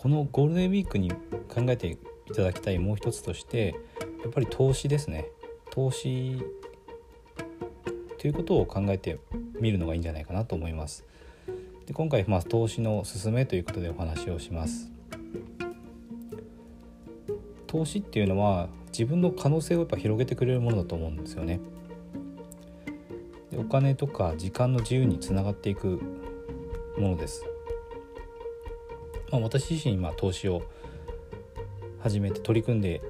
このゴールデンウィークに考えていただきたいもう一つとしてやっぱり投資ですね。投資ということを考えてみるのがいいんじゃないかなと思います。で今回まあ投資の勧めということでお話をします。投資っていうのは自分の可能性をやっぱ広げてくれるものだと思うんですよね。でお金とか時間の自由につながっていくものです、まあ、私自身今投資を始めて取り組んで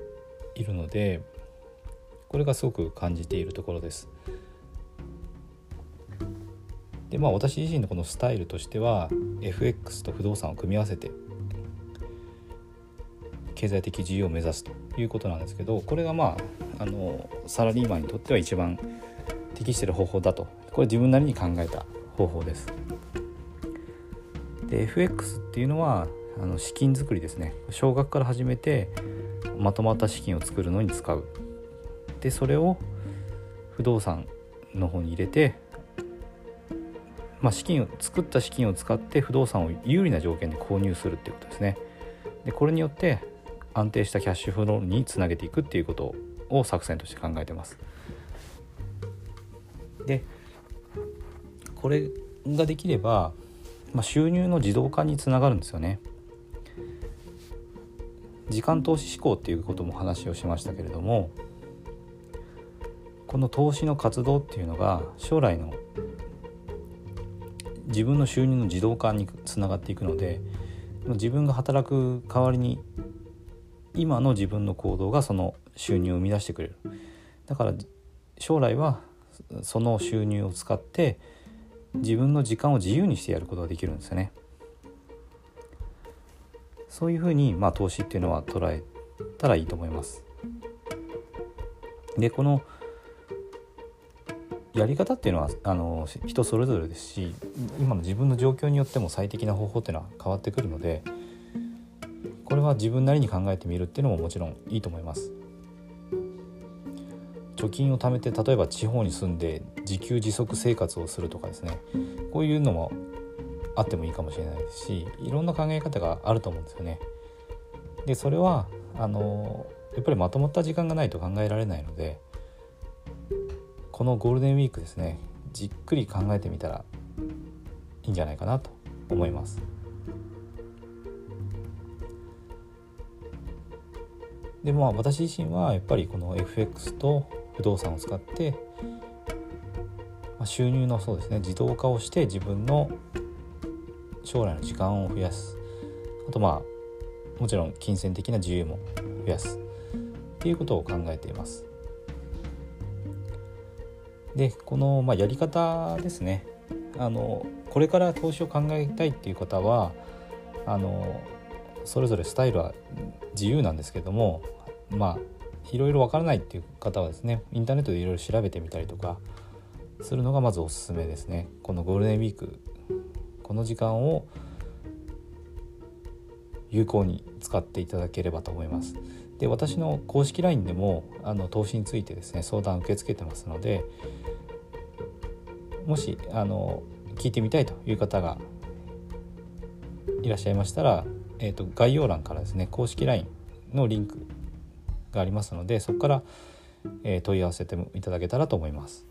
いるのでこれがすごく感じているところですでまあ私自身のこのスタイルとしては FX と不動産を組み合わせて経済的自由を目指すということなんですけどこれがまああのサラリーマンにとっては一番適している方法だとこれ自分なりに考えた方法です。で FX っていうのはあの資金作りですね。少額から始めてまとまった資金を作るのに使う。でそれを不動産の方に入れて、まあ、資金を作った資金を使って不動産を有利な条件で購入するっていうことですね。でこれによって安定したキャッシュフローにつなげていくっていうことを作戦として考えてます。でこれができれば、まあ、収入の自動化につながるんですよね。時間投資志向っていうことも話をしましたけれどもこの投資の活動っていうのが将来の自分の収入の自動化につながっていくので自分が働く代わりに今の自分の行動がその収入を生み出してくれる。だから将来はその収入を使って自分の時間を自由にしてやることができるんですよねそういうふうに、まあ、投資っていうのは捉えたらいいと思いますでこのやり方っていうのはあの人それぞれですし今の自分の状況によっても最適な方法っていうのは変わってくるのでこれは自分なりに考えてみるっていうのももちろんいいと思います。貯金を貯めて例えば地方に住んで自給自足生活をするとかですねこういうのもあってもいいかもしれないですしいろんな考え方があると思うんですよね。でそれはあのやっぱりまとまった時間がないと考えられないのでこのゴールデンウィークですねじっくり考えてみたらいいんじゃないかなと思います。でまあ私自身はやっぱりこの FX と不動産を使って、まあ、収入のそうですね自動化をして自分の将来の時間を増やす。あとまあもちろん金銭的な自由も増やす。っていうことを考えています。でこの、まあ、やり方ですね。あのこれから投資を考えたいっていう方はあのそれぞれスタイルは自由なんですけどもまあいろいろわからないっていう方はですねインターネットでいろいろ調べてみたりとかするのがまずおすすめですね。このゴールデンウィークこの時間を有効に使っていただければと思います。で私の公式 LINE でもあの投資についてですね相談受け付けてますのでもしあの聞いてみたいという方がいらっしゃいましたら、えーと、概要欄からですね公式 LINE のリンクがありますのでそこから、え、問い合わせていただけたらと思います。